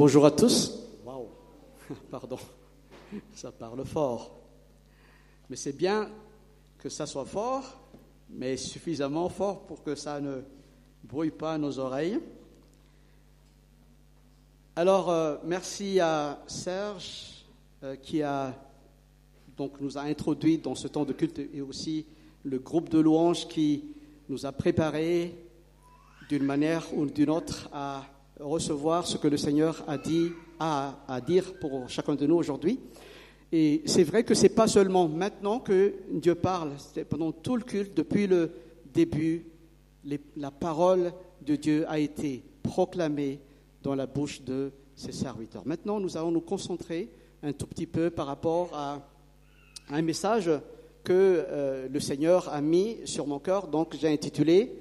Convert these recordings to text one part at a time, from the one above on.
Bonjour à tous. Waouh, pardon, ça parle fort. Mais c'est bien que ça soit fort, mais suffisamment fort pour que ça ne brouille pas nos oreilles. Alors, euh, merci à Serge euh, qui a donc nous a introduit dans ce temps de culte et aussi le groupe de louanges qui nous a préparé d'une manière ou d'une autre à recevoir ce que le Seigneur a dit à, à dire pour chacun de nous aujourd'hui. Et c'est vrai que c'est pas seulement maintenant que Dieu parle, c'est pendant tout le culte, depuis le début, la parole de Dieu a été proclamée dans la bouche de ses serviteurs. Maintenant, nous allons nous concentrer un tout petit peu par rapport à un message que euh, le Seigneur a mis sur mon cœur. Donc, j'ai intitulé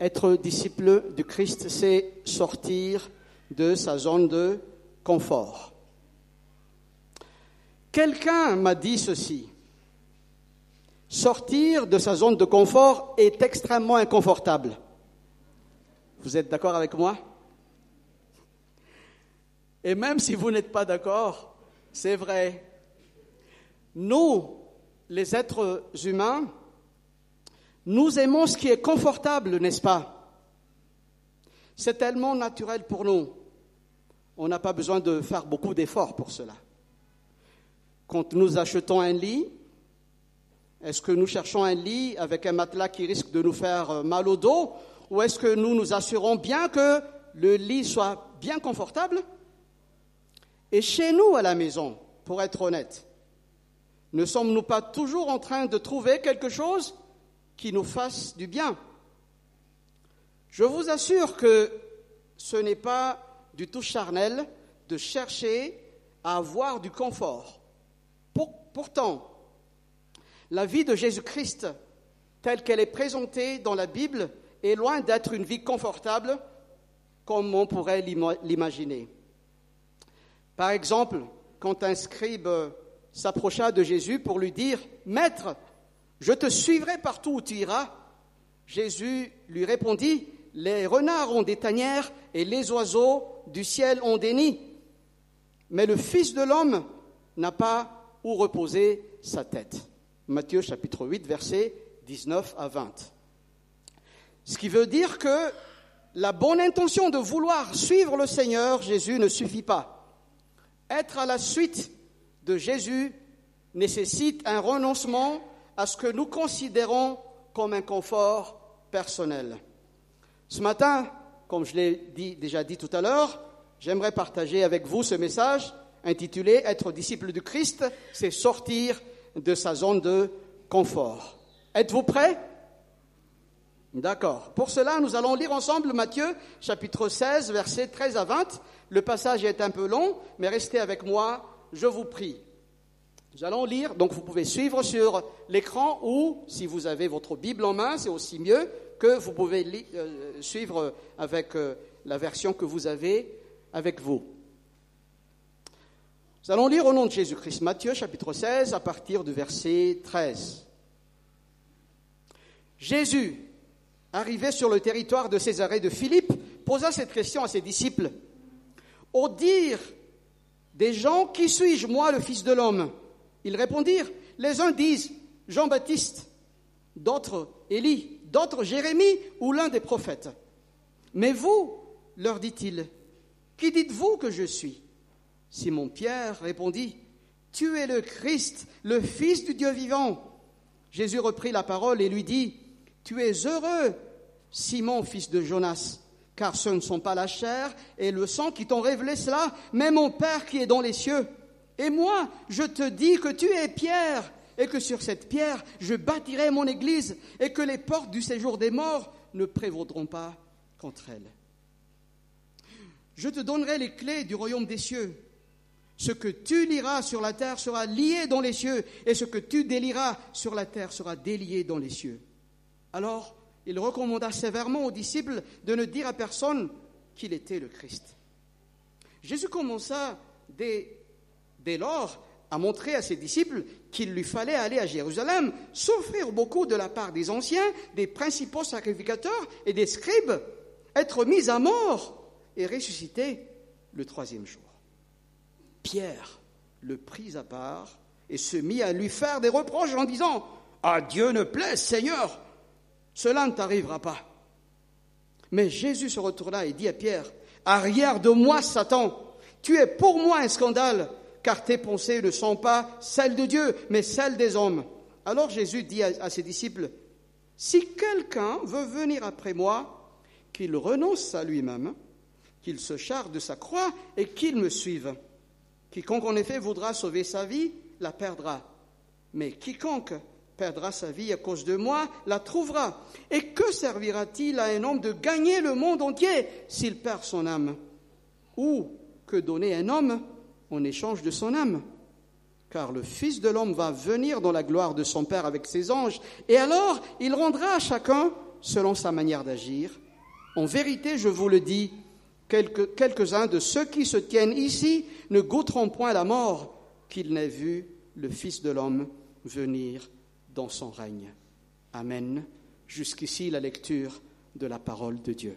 Être disciple du Christ, c'est sortir de sa zone de confort. Quelqu'un m'a dit ceci. Sortir de sa zone de confort est extrêmement inconfortable. Vous êtes d'accord avec moi? Et même si vous n'êtes pas d'accord, c'est vrai. Nous, les êtres humains, nous aimons ce qui est confortable, n'est-ce pas? C'est tellement naturel pour nous. On n'a pas besoin de faire beaucoup d'efforts pour cela. Quand nous achetons un lit, est-ce que nous cherchons un lit avec un matelas qui risque de nous faire mal au dos? Ou est-ce que nous nous assurons bien que le lit soit bien confortable? Et chez nous à la maison, pour être honnête, ne sommes-nous pas toujours en train de trouver quelque chose qui nous fasse du bien Je vous assure que ce n'est pas du tout charnel de chercher à avoir du confort. pourtant, la vie de Jésus-Christ, telle qu'elle est présentée dans la Bible, est loin d'être une vie confortable comme on pourrait l'imaginer. Par exemple, quand un scribe s'approcha de Jésus pour lui dire, Maître, je te suivrai partout où tu iras. Jésus lui répondit, Les renards ont des tanières et les oiseaux du ciel ont des nids. Mais le Fils de l'homme n'a pas où reposer sa tête. Matthieu chapitre 8, versets 19 à 20. Ce qui veut dire que la bonne intention de vouloir suivre le Seigneur Jésus ne suffit pas. Être à la suite de Jésus nécessite un renoncement à ce que nous considérons comme un confort personnel. Ce matin, comme je l'ai déjà dit tout à l'heure, j'aimerais partager avec vous ce message intitulé Être disciple du Christ, c'est sortir de sa zone de confort. Êtes-vous prêts? D'accord. Pour cela, nous allons lire ensemble Matthieu chapitre 16, versets 13 à 20. Le passage est un peu long, mais restez avec moi je vous prie. Nous allons lire, donc vous pouvez suivre sur l'écran ou si vous avez votre Bible en main, c'est aussi mieux que vous pouvez euh, suivre avec euh, la version que vous avez avec vous. Nous allons lire au nom de Jésus-Christ, Matthieu chapitre 16 à partir du verset 13. Jésus, arrivé sur le territoire de Césarée de Philippe, posa cette question à ses disciples. Au dire des gens, qui suis-je, moi, le Fils de l'homme? Ils répondirent, les uns disent Jean-Baptiste, d'autres Élie, d'autres Jérémie ou l'un des prophètes. Mais vous, leur dit-il, qui dites-vous que je suis? Simon-Pierre répondit, Tu es le Christ, le Fils du Dieu vivant. Jésus reprit la parole et lui dit, Tu es heureux, Simon, fils de Jonas car ce ne sont pas la chair et le sang qui t'ont révélé cela, mais mon Père qui est dans les cieux. Et moi, je te dis que tu es Pierre, et que sur cette pierre, je bâtirai mon église, et que les portes du séjour des morts ne prévaudront pas contre elle. Je te donnerai les clés du royaume des cieux. Ce que tu liras sur la terre sera lié dans les cieux, et ce que tu délieras sur la terre sera délié dans les cieux. Alors, il recommanda sévèrement aux disciples de ne dire à personne qu'il était le Christ. Jésus commença dès, lors à montrer à ses disciples qu'il lui fallait aller à Jérusalem, souffrir beaucoup de la part des anciens, des principaux sacrificateurs et des scribes, être mis à mort et ressusciter le troisième jour. Pierre le prit à part et se mit à lui faire des reproches en disant À Dieu ne plaise, Seigneur, cela ne t'arrivera pas. Mais Jésus se retourna et dit à Pierre Arrière de moi, Satan, tu es pour moi un scandale, car tes pensées ne sont pas celles de Dieu, mais celles des hommes. Alors Jésus dit à, ses disciples Si quelqu'un veut venir après moi, qu'il renonce à lui-même, qu'il se charge de sa croix et qu'il me suive. Quiconque en effet voudra sauver sa vie, la perdra. Mais quiconque perdra sa vie à cause de moi, la trouvera. Et que servira-t-il à un homme de gagner le monde entier s'il perd son âme? Ou que donner un homme en échange de son âme Car le Fils de l'homme va venir dans la gloire de son Père avec ses anges, et alors il rendra à chacun selon sa manière d'agir. En vérité, je vous le dis, quelques-uns de ceux qui se tiennent ici ne goûteront point la mort qu'ils n'aient vu le Fils de l'homme venir dans son règne. Amen. Jusqu'ici la lecture de la parole de Dieu.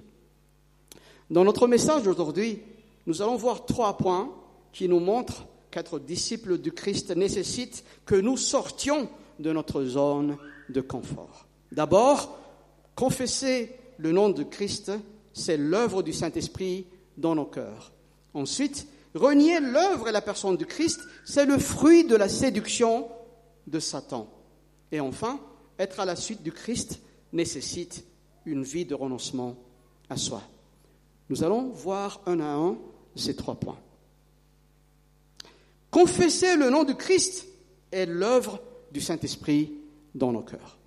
Dans notre message d'aujourd'hui, nous allons voir trois points qui nous montrent qu'être disciples du Christ nécessite que nous sortions de notre zone de confort. D'abord, confesser le nom de Christ, c'est l'œuvre du Saint-Esprit dans nos cœurs. Ensuite, renier l'œuvre et la personne du Christ, c'est le fruit de la séduction de Satan. Et enfin, être à la suite du Christ nécessite une vie de renoncement à soi. Nous allons voir un à un ces trois points. Confesser le nom du Christ est l'œuvre du Saint-Esprit dans nos cœurs.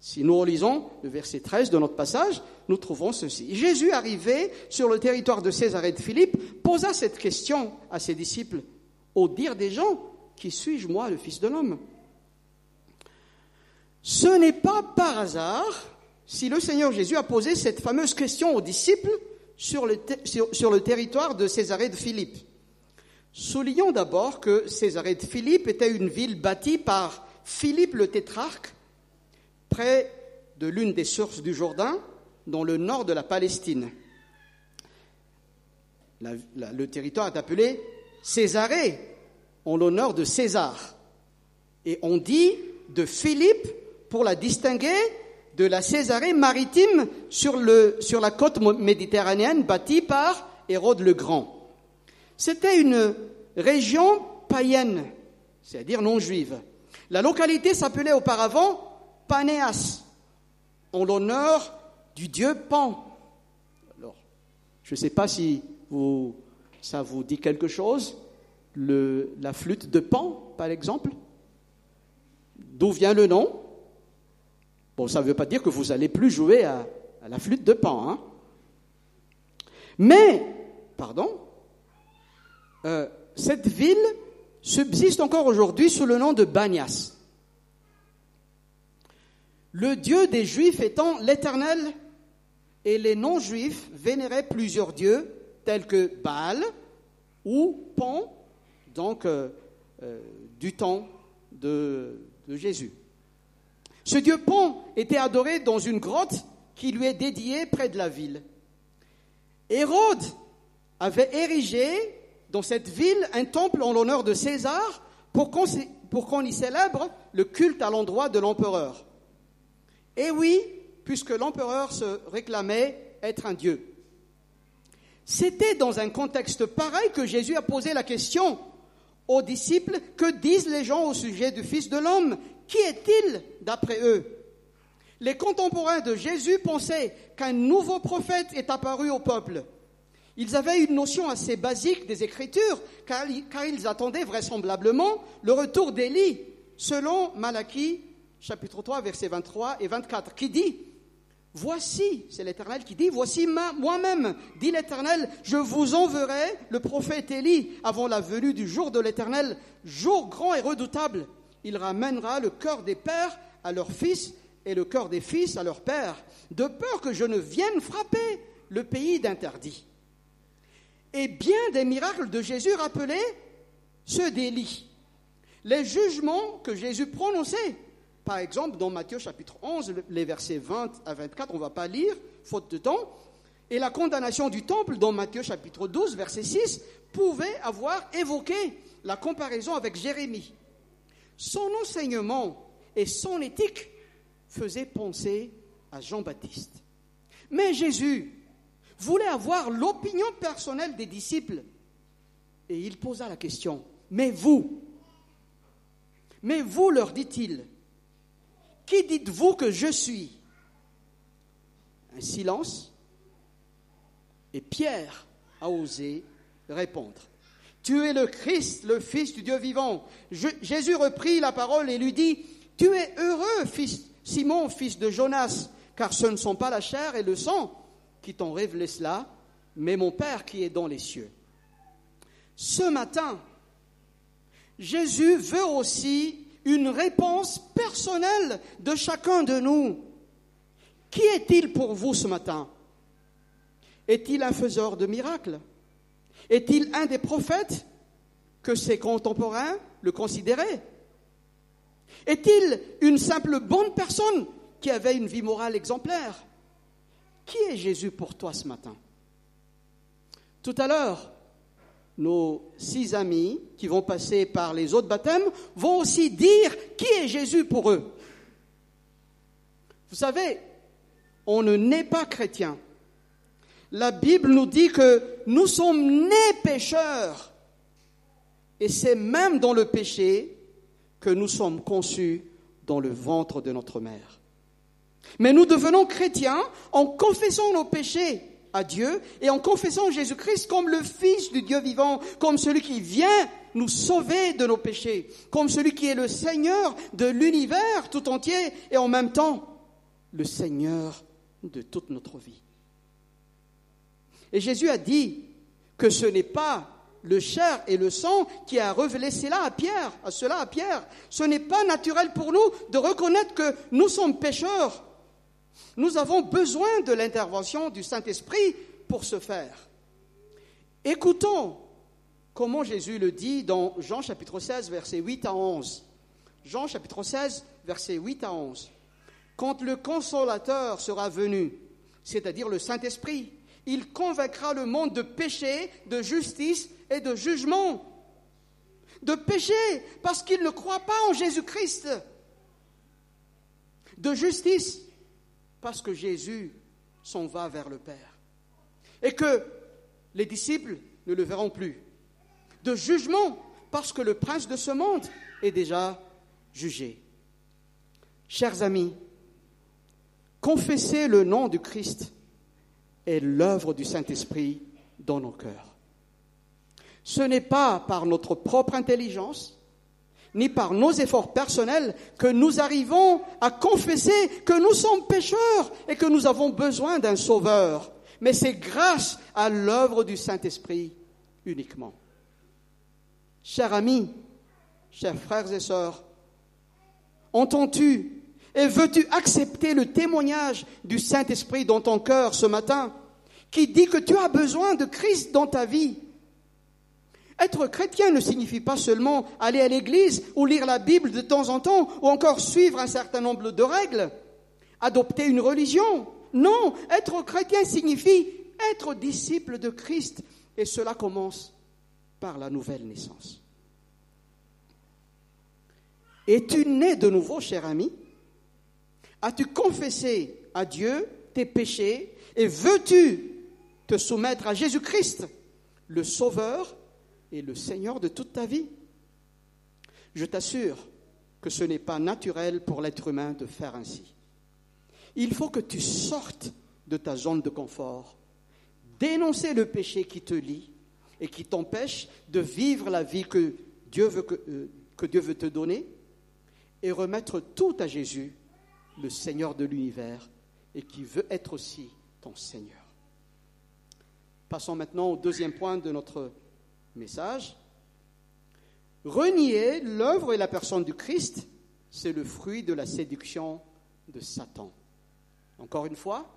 Si nous relisons le verset 13 de notre passage, nous trouvons ceci. Jésus, arrivé sur le territoire de Césarée de Philippe, posa cette question à ses disciples. Au dire des gens, qui suis-je moi, le Fils de l'homme? Ce n'est pas par hasard si le Seigneur Jésus a posé cette fameuse question aux disciples sur le, sur, le territoire de Césarée de Philippe. Soulignons d'abord que Césarée de Philippe était une ville bâtie par Philippe le tétrarque, près de l'une des sources du Jourdain, dans le nord de la Palestine. le territoire est appelé Césarée, en l'honneur de César. Et on dit de Philippe pour la distinguer de la Césarée maritime sur, la côte méditerranéenne bâtie par Hérode le Grand. C'était une région païenne, c'est-à-dire non juive. La localité s'appelait auparavant Panéas, en l'honneur du dieu Pan. Alors, je ne sais pas si ça vous dit quelque chose, la flûte de Pan, par exemple. D'où vient le nom? Bon, ça ne veut pas dire que vous n'allez plus jouer à, la flûte de Pan. Hein. Mais, pardon, euh, cette ville subsiste encore aujourd'hui sous le nom de Banias. Le Dieu des Juifs étant l'Éternel, et les non-juifs vénéraient plusieurs dieux tels que Baal ou Pan, donc euh, euh, du temps de Jésus. Ce dieu Pan était adoré dans une grotte qui lui est dédiée près de la ville. Hérode avait érigé dans cette ville un temple en l'honneur de César pour qu'on y célèbre le culte à l'endroit de l'empereur. Et oui, puisque l'empereur se réclamait être un dieu. C'était dans un contexte pareil que Jésus a posé la question aux disciples, que disent les gens au sujet du Fils de l'homme? Qui est-il d'après eux? Les contemporains de Jésus pensaient qu'un nouveau prophète est apparu au peuple. Ils avaient une notion assez basique des Écritures, car, ils attendaient vraisemblablement le retour d'Élie, selon Malachie chapitre 3, versets 23 et 24, qui dit, Voici, c'est l'Éternel qui dit, Voici moi-même, dit l'Éternel, je vous enverrai le prophète Élie avant la venue du jour de l'Éternel, jour grand et redoutable il ramènera le cœur des pères à leurs fils et le cœur des fils à leurs pères, de peur que je ne vienne frapper le pays d'interdit. Et bien des miracles de Jésus rappelaient ceux d'Élie. Les jugements que Jésus prononçait, par exemple dans Matthieu chapitre 11, les versets 20 à 24, on ne va pas lire, faute de temps, et la condamnation du temple dans Matthieu chapitre 12, verset 6, pouvait avoir évoqué la comparaison avec Jérémie. Son enseignement et son éthique faisaient penser à Jean-Baptiste. Mais Jésus voulait avoir l'opinion personnelle des disciples. Et il posa la question, mais vous, mais vous, leur dit-il, qui dites-vous que je suis? Un silence. Et Pierre a osé répondre. Tu es le Christ, le Fils du Dieu vivant. Jésus reprit la parole et lui dit, Tu es heureux, fils, Simon, fils de Jonas, car ce ne sont pas la chair et le sang qui t'ont révélé cela, mais mon Père qui est dans les cieux. Ce matin, Jésus veut aussi une réponse personnelle de chacun de nous. Qui est-il pour vous ce matin? Est-il un faiseur de miracles? Est-il un des prophètes que ses contemporains le considéraient? Est-il une simple bonne personne qui avait une vie morale exemplaire? Qui est Jésus pour toi ce matin? Tout à l'heure, nos six amis qui vont passer par les autres baptêmes vont aussi dire qui est Jésus pour eux. Vous savez, on ne naît pas chrétien. La Bible nous dit que nous sommes nés pécheurs. Et c'est même dans le péché que nous sommes conçus dans le ventre de notre mère. Mais nous devenons chrétiens en confessant nos péchés à Dieu et en confessant Jésus-Christ comme le Fils du Dieu vivant, comme celui qui vient nous sauver de nos péchés, comme celui qui est le Seigneur de l'univers tout entier et en même temps le Seigneur de toute notre vie. Et Jésus a dit que ce n'est pas le chair et le sang qui a révélé cela à Pierre, à cela à Pierre. Ce n'est pas naturel pour nous de reconnaître que nous sommes pécheurs nous avons besoin de l'intervention du Saint-Esprit pour ce faire. Écoutons comment Jésus le dit dans Jean chapitre 16, versets 8 à 11. Jean chapitre 16, versets 8 à 11. Quand le consolateur sera venu, c'est-à-dire le Saint-Esprit, il convaincra le monde de péché, de justice et de jugement. De péché parce qu'il ne croit pas en Jésus-Christ. De justice parce que Jésus s'en va vers le Père. Et que les disciples ne le verront plus. De jugement, parce que le prince de ce monde est déjà jugé. Chers amis, confesser le nom du Christ est l'œuvre du Saint-Esprit dans nos cœurs. Ce n'est pas par notre propre intelligence, ni par nos efforts personnels que nous arrivons à confesser que nous sommes pécheurs et que nous avons besoin d'un sauveur. Mais c'est grâce à l'œuvre du Saint-Esprit uniquement. Chers amis, chers frères et sœurs, entends-tu et veux-tu accepter le témoignage du Saint-Esprit dans ton cœur ce matin qui dit que tu as besoin de Christ dans ta vie? Être chrétien ne signifie pas seulement aller à l'église ou lire la Bible de temps en temps ou encore suivre un certain nombre de règles, adopter une religion. Non, être chrétien signifie être disciple de Christ et cela commence par la nouvelle naissance. Es-tu né de nouveau, cher ami? As-tu confessé à Dieu tes péchés et veux-tu te soumettre à Jésus-Christ, le Sauveur et le Seigneur de toute ta vie. Je t'assure que ce n'est pas naturel pour l'être humain de faire ainsi. Il faut que tu sortes de ta zone de confort, dénoncer le péché qui te lie et qui t'empêche de vivre la vie que Dieu veut, que, euh, Dieu veut te donner et remettre tout à Jésus, le Seigneur de l'univers, et qui veut être aussi ton Seigneur. Passons maintenant au deuxième point de notre message. Renier l'œuvre et la personne du Christ, c'est le fruit de la séduction de Satan. Encore une fois,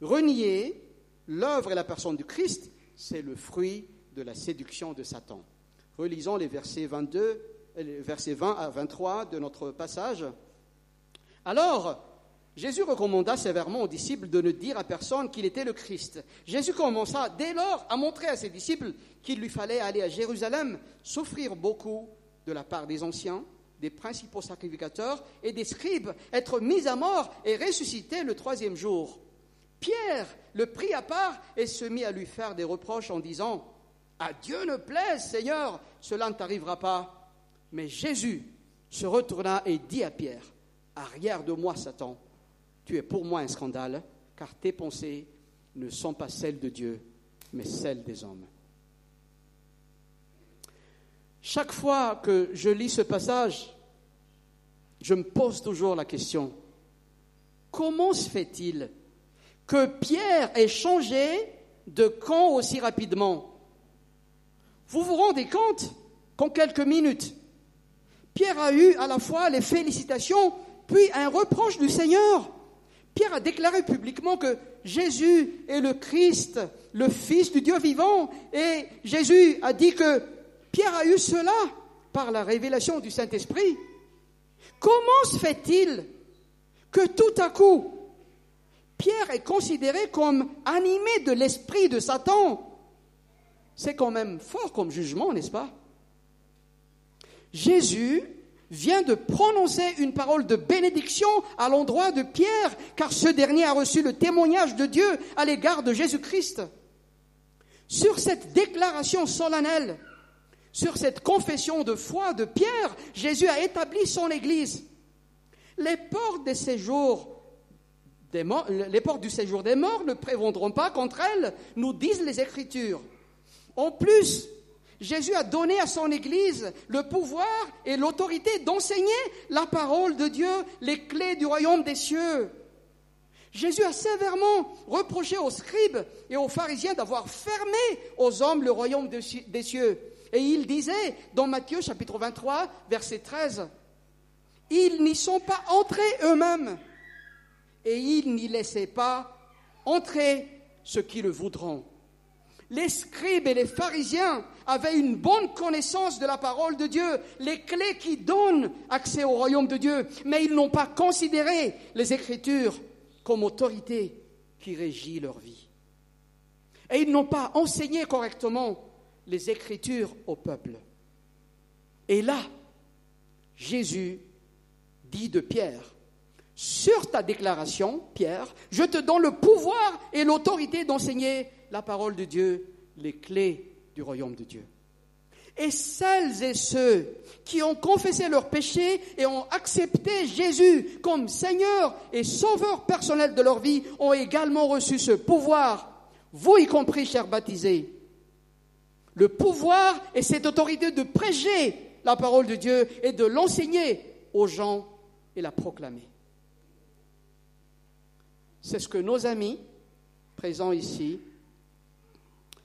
renier l'œuvre et la personne du Christ, c'est le fruit de la séduction de Satan. Relisons les versets 22, versets 20 à 23 de notre passage. Alors, Jésus recommanda sévèrement aux disciples de ne dire à personne qu'il était le Christ. Jésus commença dès lors à montrer à ses disciples qu'il lui fallait aller à Jérusalem, souffrir beaucoup de la part des anciens, des principaux sacrificateurs et des scribes, être mis à mort et ressusciter le troisième jour. Pierre le prit à part et se mit à lui faire des reproches en disant À Dieu ne plaise, Seigneur, cela ne t'arrivera pas. Mais Jésus se retourna et dit à Pierre Arrière de moi, Satan, tu es pour moi un scandale, car tes pensées ne sont pas celles de Dieu, mais celles des hommes. Chaque fois que je lis ce passage, je me pose toujours la question, comment se fait-il que Pierre ait changé de camp aussi rapidement? Vous vous rendez compte qu'en quelques minutes, Pierre a eu à la fois les félicitations, puis un reproche du Seigneur. Pierre a déclaré publiquement que Jésus est le Christ, le Fils du Dieu vivant, et Jésus a dit que Pierre a eu cela par la révélation du Saint-Esprit. Comment se fait-il que tout à coup, Pierre est considéré comme animé de l'esprit de Satan? C'est quand même fort comme jugement, n'est-ce pas? Jésus vient de prononcer une parole de bénédiction à l'endroit de Pierre, car ce dernier a reçu le témoignage de Dieu à l'égard de Jésus-Christ. Sur cette déclaration solennelle, sur cette confession de foi de Pierre, Jésus a établi son Église. Les portes, des séjours les portes du séjour des morts ne prévendront pas contre elles, nous disent les Écritures. En plus, Jésus a donné à son Église le pouvoir et l'autorité d'enseigner la parole de Dieu, les clés du royaume des cieux. Jésus a sévèrement reproché aux scribes et aux pharisiens d'avoir fermé aux hommes le royaume des cieux. Et il disait dans Matthieu chapitre 23, verset 13, Ils n'y sont pas entrés eux-mêmes, et ils n'y laissaient pas entrer ceux qui le voudront. Les scribes et les pharisiens avaient une bonne connaissance de la parole de Dieu, les clés qui donnent accès au royaume de Dieu, mais ils n'ont pas considéré les Écritures comme autorité qui régit leur vie. Et ils n'ont pas enseigné correctement les Écritures au peuple. Et là, Jésus dit de Pierre, sur ta déclaration, Pierre, je te donne le pouvoir et l'autorité d'enseigner la parole de Dieu, les clés du royaume de Dieu. Et celles et ceux qui ont confessé leurs péchés et ont accepté Jésus comme Seigneur et Sauveur personnel de leur vie ont également reçu ce pouvoir, vous y compris, chers baptisés, le pouvoir et cette autorité de prêcher la parole de Dieu et de l'enseigner aux gens et la proclamer. C'est ce que nos amis présents ici,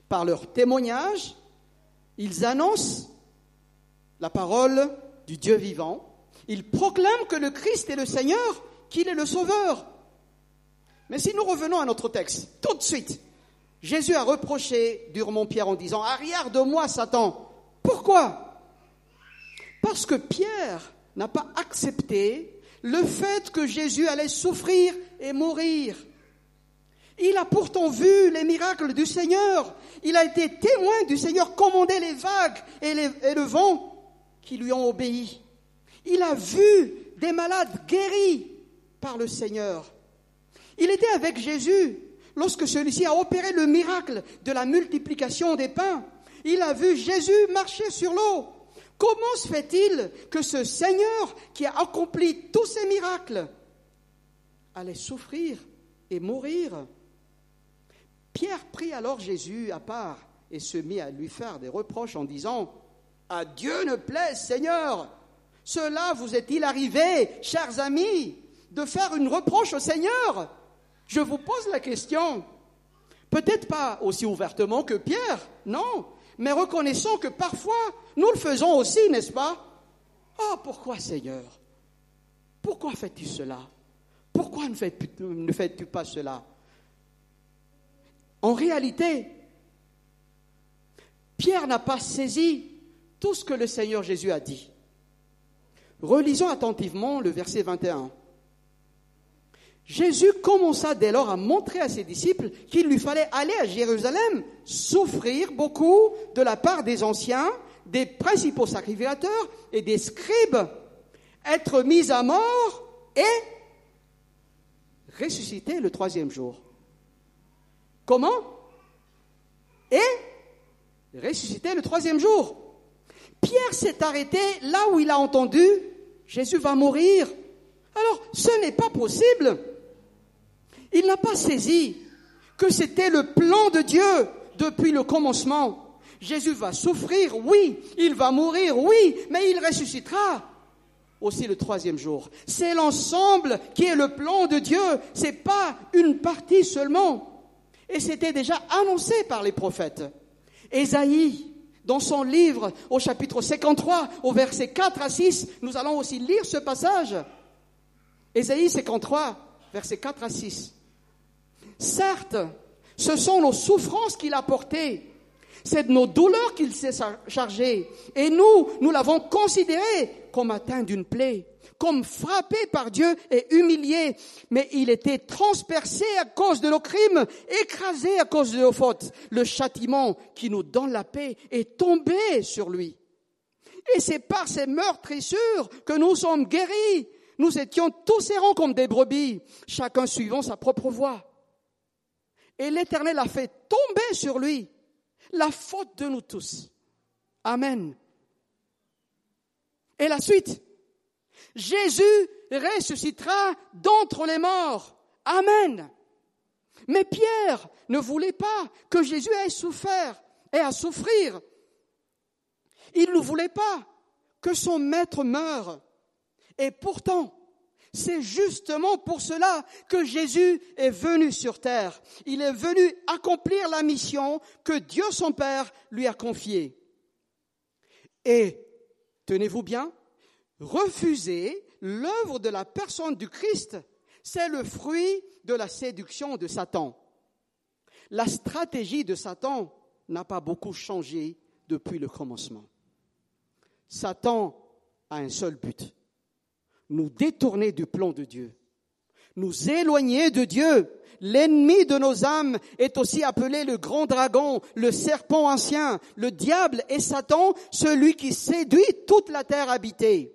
par leur témoignage, ils annoncent la parole du Dieu vivant. Ils proclament que le Christ est le Seigneur, qu'il est le Sauveur. Mais si nous revenons à notre texte, tout de suite, Jésus a reproché durement Pierre en disant, arrière de moi, Satan. Pourquoi? Parce que Pierre n'a pas accepté le fait que Jésus allait souffrir et mourir. Il a pourtant vu les miracles du Seigneur. Il a été témoin du Seigneur commander les vagues et, et, le vent qui lui ont obéi. Il a vu des malades guéris par le Seigneur. Il était avec Jésus lorsque celui-ci a opéré le miracle de la multiplication des pains, il a vu Jésus marcher sur l'eau. Comment se fait-il que ce Seigneur qui a accompli tous ces miracles allait souffrir et mourir Pierre prit alors Jésus à part et se mit à lui faire des reproches en disant À Dieu ne plaise, Seigneur. Cela vous est-il arrivé, chers amis, de faire une reproche au Seigneur? Je vous pose la question. Peut-être pas aussi ouvertement que Pierre, non, mais reconnaissons que parfois nous le faisons aussi, n'est-ce pas Oh, pourquoi Seigneur? Pourquoi fais-tu cela? Pourquoi ne fais-tu pas cela? En réalité, Pierre n'a pas saisi tout ce que le Seigneur Jésus a dit. Relisons attentivement le verset 21. Jésus commença dès lors à montrer à ses disciples qu'il lui fallait aller à Jérusalem, souffrir beaucoup de la part des anciens, des principaux sacrificateurs et des scribes, être mis à mort et ressusciter le troisième jour. Comment Et ressusciter le troisième jour. Pierre s'est arrêté là où il a entendu Jésus va mourir. Alors, ce n'est pas possible. Il n'a pas saisi que c'était le plan de Dieu depuis le commencement. Jésus va souffrir, oui, il va mourir, oui, mais il ressuscitera aussi le troisième jour. C'est l'ensemble qui est le plan de Dieu, c'est pas une partie seulement. Et c'était déjà annoncé par les prophètes. Ésaïe, dans son livre au chapitre 53, au verset 4 à 6, nous allons aussi lire ce passage. Ésaïe 53, verset 4 à 6. Certes, ce sont nos souffrances qu'il a portées. C'est de nos douleurs qu'il s'est chargé. Et nous, nous l'avons considéré comme atteint d'une plaie, comme frappé par Dieu et humilié. Mais il était transpercé à cause de nos crimes, écrasé à cause de nos fautes. Le châtiment qui nous donne la paix est tombé sur lui. Et c'est par ces meurtrissures que nous sommes guéris. Nous étions tous errants comme des brebis, chacun suivant sa propre voie. Et l'Éternel a fait tomber sur lui la faute de nous tous. Amen. Et la suite. Jésus ressuscitera d'entre les morts. Amen. Mais Pierre ne voulait pas que Jésus ait souffert et à souffrir. Il ne voulait pas que son maître meure. Et pourtant, c'est justement pour cela que Jésus est venu sur terre. Il est venu accomplir la mission que Dieu son Père lui a confiée. Et, tenez-vous bien, refuser l'œuvre de la personne du Christ, c'est le fruit de la séduction de Satan. La stratégie de Satan n'a pas beaucoup changé depuis le commencement. Satan a un seul but, nous détourner du plan de Dieu, nous éloigner de Dieu. L'ennemi de nos âmes est aussi appelé le grand dragon, le serpent ancien, le diable et Satan, celui qui séduit toute la terre habitée.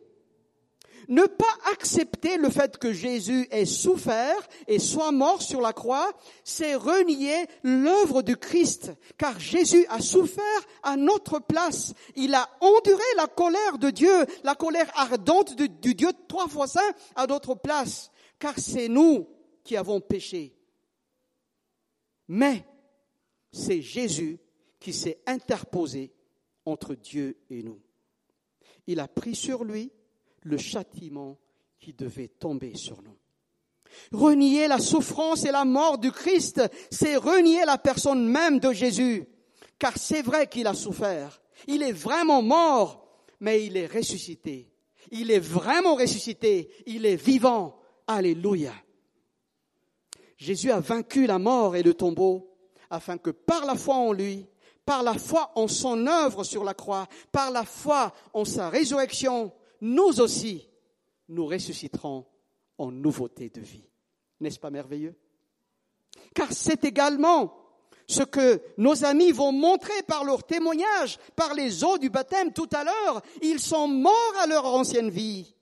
Ne pas accepter le fait que Jésus ait souffert et soit mort sur la croix, c'est renier l'œuvre du Christ, car Jésus a souffert à notre place. Il a enduré la colère de Dieu, la colère ardente du, Dieu trois fois saint à notre place, car c'est nous qui avons péché. Mais c'est Jésus qui s'est interposé entre Dieu et nous. Il a pris sur lui le châtiment qui devait tomber sur nous. Renier la souffrance et la mort du Christ, c'est renier la personne même de Jésus. Car c'est vrai qu'il a souffert. Il est vraiment mort, mais il est ressuscité. Il est vraiment ressuscité. Il est vivant. Alléluia. Jésus a vaincu la mort et le tombeau afin que par la foi en lui, par la foi en son œuvre sur la croix, par la foi en sa résurrection, nous aussi, nous ressusciterons en nouveauté de vie. N'est-ce pas merveilleux? Car c'est également ce que nos amis vont montrer par leur témoignage, par les eaux du baptême tout à l'heure. Ils sont morts à leur ancienne vie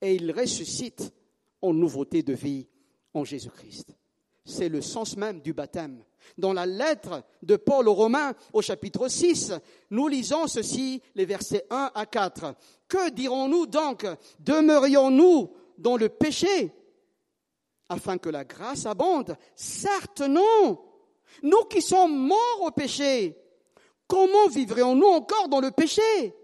et ils ressuscitent en nouveauté de vie en Jésus-Christ. C'est le sens même du baptême. Dans la lettre de Paul aux Romains au chapitre 6, nous lisons ceci, les versets 1 à 4. Que dirons-nous donc? Demeurions-nous dans le péché? Afin que la grâce abonde? Certes non. Nous qui sommes morts au péché, comment vivrions-nous encore dans le péché?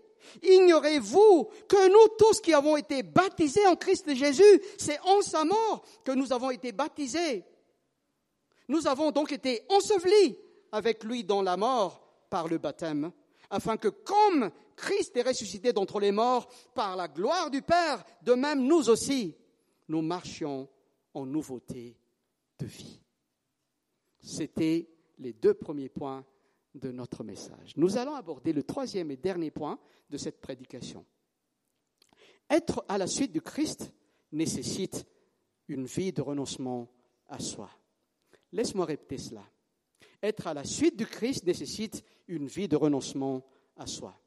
Ignorez-vous que nous tous qui avons été baptisés en Christ Jésus, c'est en sa mort que nous avons été baptisés. Nous avons donc été ensevelis avec lui dans la mort par le baptême, afin que comme Christ est ressuscité d'entre les morts par la gloire du Père, de même nous aussi, nous marchions en nouveauté de vie. C'était les deux premiers points de notre message. Nous allons aborder le troisième et dernier point de cette prédication. Être à la suite du Christ nécessite une vie de renoncement à soi. Laisse-moi répéter cela. Être à la suite du Christ nécessite une vie de renoncement à soi.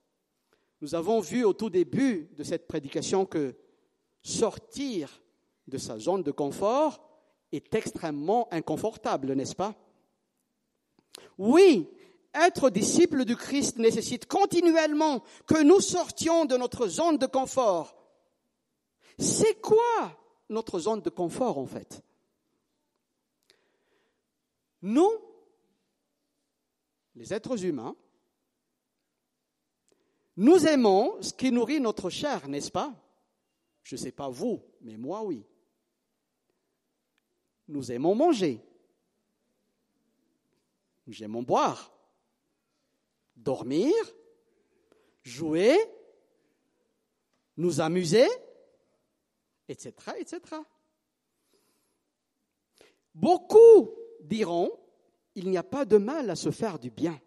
Nous avons vu au tout début de cette prédication que sortir de sa zone de confort est extrêmement inconfortable, n'est-ce pas? Oui, être disciple du Christ nécessite continuellement que nous sortions de notre zone de confort. C'est quoi notre zone de confort en fait? Nous, les êtres humains, nous aimons ce qui nourrit notre chair, n'est-ce pas? Je ne sais pas vous, mais moi oui. Nous aimons manger. Nous aimons boire, dormir, jouer, nous amuser, etc., etc. Beaucoup diront, il n'y a pas de mal à se faire du bien,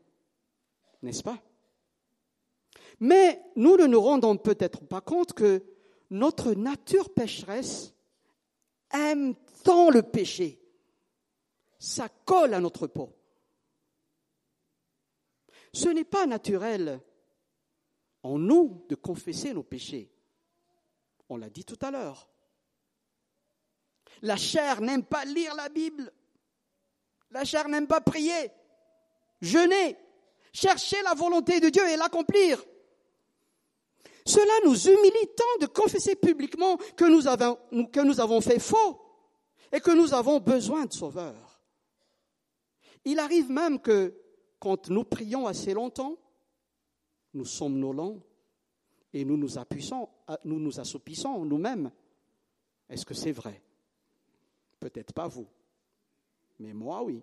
n'est-ce pas? Mais nous ne nous rendons peut-être pas compte que notre nature pécheresse aime tant le péché. Ça colle à notre peau. Ce n'est pas naturel en nous de confesser nos péchés. On l'a dit tout à l'heure. La chair n'aime pas lire la Bible. La chair n'aime pas prier, jeûner, chercher la volonté de Dieu et l'accomplir. Cela nous humilie tant de confesser publiquement que nous, avons, fait faux et que nous avons besoin de sauveur. Il arrive même que quand nous prions assez longtemps, nous somnolons et nous nous, nous nous assoupissons nous-mêmes. Est-ce que c'est vrai? Peut-être pas vous, mais moi oui.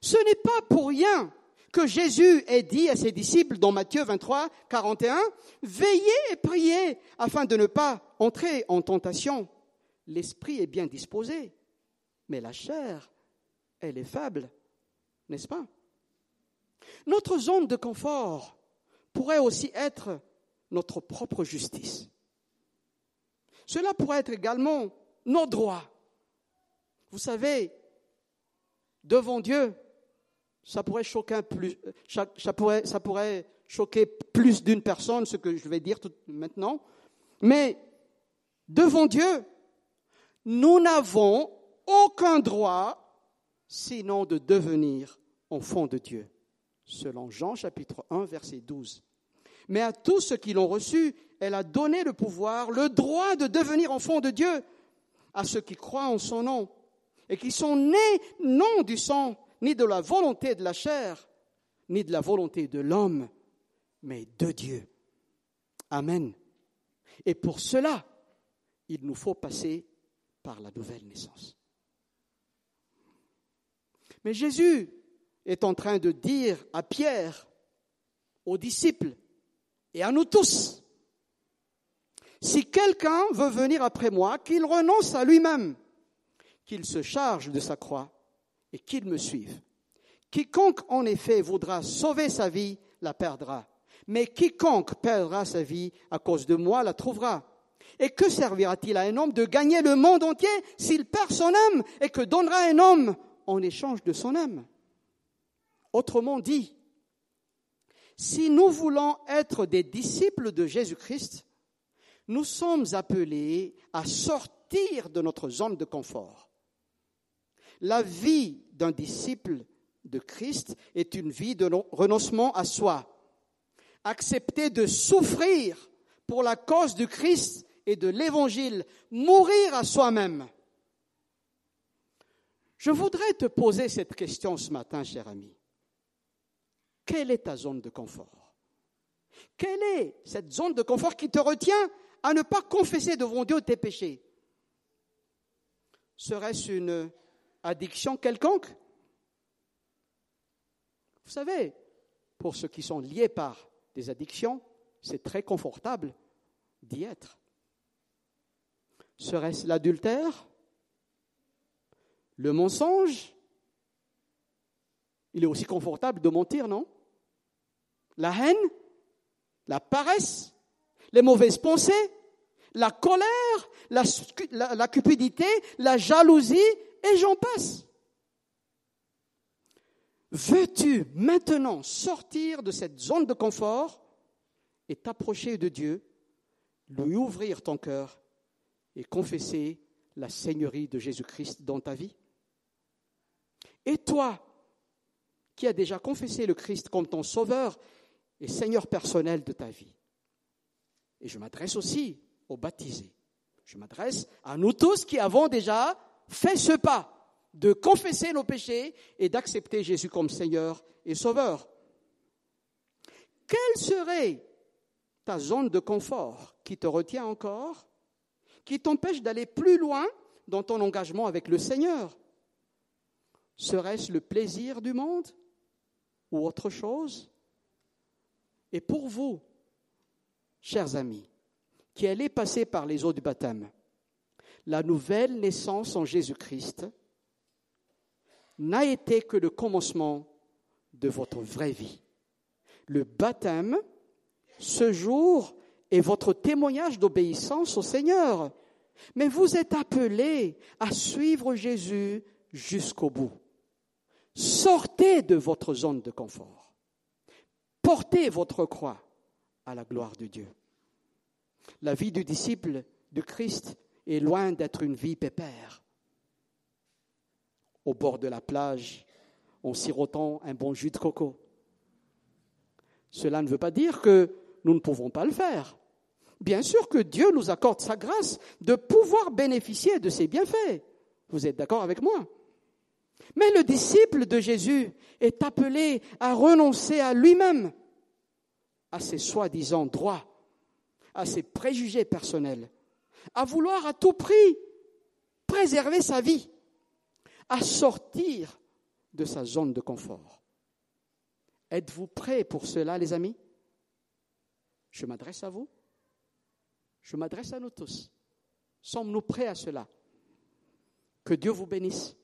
Ce n'est pas pour rien que Jésus ait dit à ses disciples dans Matthieu 23, 41, Veillez et priez afin de ne pas entrer en tentation. L'esprit est bien disposé, mais la chair, elle est faible, n'est-ce pas? Notre zone de confort pourrait aussi être notre propre justice. Cela pourrait être également nos droits. Vous savez, devant Dieu, ça pourrait choquer plus, ça pourrait, ça pourrait choquer plus d'une personne, ce que je vais dire tout maintenant. Mais devant Dieu, nous n'avons aucun droit sinon de devenir enfants de Dieu, selon Jean chapitre 1, verset 12. Mais à tous ceux qui l'ont reçu, elle a donné le pouvoir, le droit de devenir enfants de Dieu, à ceux qui croient en son nom, et qui sont nés non du sang, ni de la volonté de la chair, ni de la volonté de l'homme, mais de Dieu. Amen. Et pour cela, il nous faut passer par la nouvelle naissance. Mais Jésus est en train de dire à Pierre, aux disciples et à nous tous, si quelqu'un veut venir après moi, qu'il renonce à lui-même, qu'il se charge de sa croix et qu'il me suive. Quiconque en effet voudra sauver sa vie la perdra, mais quiconque perdra sa vie à cause de moi la trouvera. Et que servira-t-il à un homme de gagner le monde entier s'il perd son âme et que donnera un homme en échange de son âme? Autrement dit, si nous voulons être des disciples de Jésus-Christ, nous sommes appelés à sortir de notre zone de confort. La vie d'un disciple de Christ est une vie de renoncement à soi. Accepter de souffrir pour la cause du Christ et de l'Évangile, mourir à soi-même. Je voudrais te poser cette question ce matin, cher ami. Quelle est ta zone de confort? Quelle est cette zone de confort qui te retient à ne pas confesser devant Dieu tes péchés? Serait-ce une addiction quelconque. Vous savez, pour ceux qui sont liés par des addictions, c'est très confortable d'y être. Serait-ce l'adultère? Le mensonge? Il est aussi confortable de mentir, non? La haine? La paresse? Les mauvaises pensées? La colère, la, cupidité, la jalousie, et j'en passe. Veux-tu maintenant sortir de cette zone de confort et t'approcher de Dieu, lui ouvrir ton cœur et confesser la Seigneurie de Jésus-Christ dans ta vie? Et toi, qui as déjà confessé le Christ comme ton Sauveur et Seigneur personnel de ta vie, et je m'adresse aussi aux baptisés, je m'adresse à nous tous qui avons déjà fait ce pas de confesser nos péchés et d'accepter Jésus comme Seigneur et Sauveur. Quelle serait ta zone de confort qui te retient encore, qui t'empêche d'aller plus loin dans ton engagement avec le Seigneur? Serait-ce le plaisir du monde ou autre chose? Et pour vous, chers amis, qui allez passer par les eaux du baptême, la nouvelle naissance en Jésus-Christ n'a été que le commencement de votre vraie vie. Le baptême, ce jour, est votre témoignage d'obéissance au Seigneur. Mais vous êtes appelés à suivre Jésus jusqu'au bout. Sortez de votre zone de confort. Portez votre croix à la gloire de Dieu. La vie du disciple de Christ est loin d'être une vie pépère au bord de la plage en sirotant un bon jus de coco. Cela ne veut pas dire que nous ne pouvons pas le faire. Bien sûr que Dieu nous accorde sa grâce de pouvoir bénéficier de ses bienfaits. Vous êtes d'accord avec moi? Mais le disciple de Jésus est appelé à renoncer à lui-même, à ses soi-disant droits, à ses préjugés personnels, à vouloir à tout prix préserver sa vie à sortir de sa zone de confort. Êtes-vous prêts pour cela, les amis? Je m'adresse à vous. Je m'adresse à nous tous. Sommes-nous prêts à cela? Que Dieu vous bénisse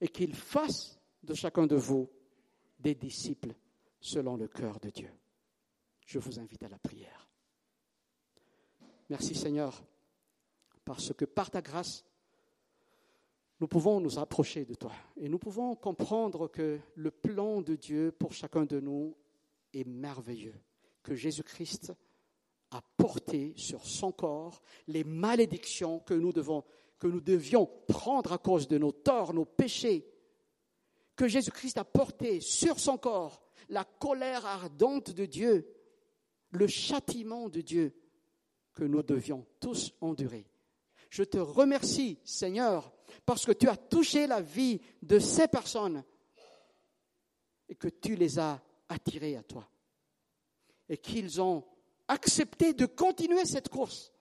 et qu'il fasse de chacun de vous des disciples selon le cœur de Dieu. Je vous invite à la prière. Merci Seigneur, parce que par ta grâce, nous pouvons nous approcher de toi et nous pouvons comprendre que le plan de Dieu pour chacun de nous est merveilleux, que Jésus-Christ a porté sur son corps les malédictions que nous, que nous devions prendre à cause de nos torts, nos péchés, que Jésus-Christ a porté sur son corps la colère ardente de Dieu, le châtiment de Dieu que nous devions tous endurer. Je te remercie, Seigneur, parce que tu as touché la vie de ces personnes et que tu les as attirés à toi et qu'ils ont accepté de continuer cette course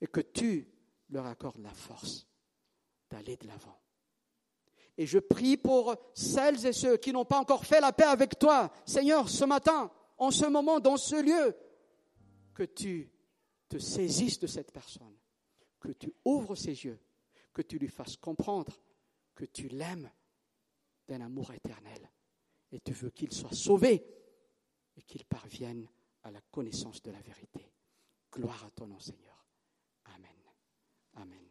et que tu leur accordes la force d'aller de l'avant. Et je prie pour celles et ceux qui n'ont pas encore fait la paix avec toi, Seigneur, ce matin, en ce moment, dans ce lieu, que tu te saisisses de cette personne, que tu ouvres ses yeux que tu lui fasses comprendre que tu l'aimes d'un amour éternel et tu veux qu'il soit sauvé et qu'il parvienne à la connaissance de la vérité. Gloire à ton nom, Seigneur. Amen. Amen.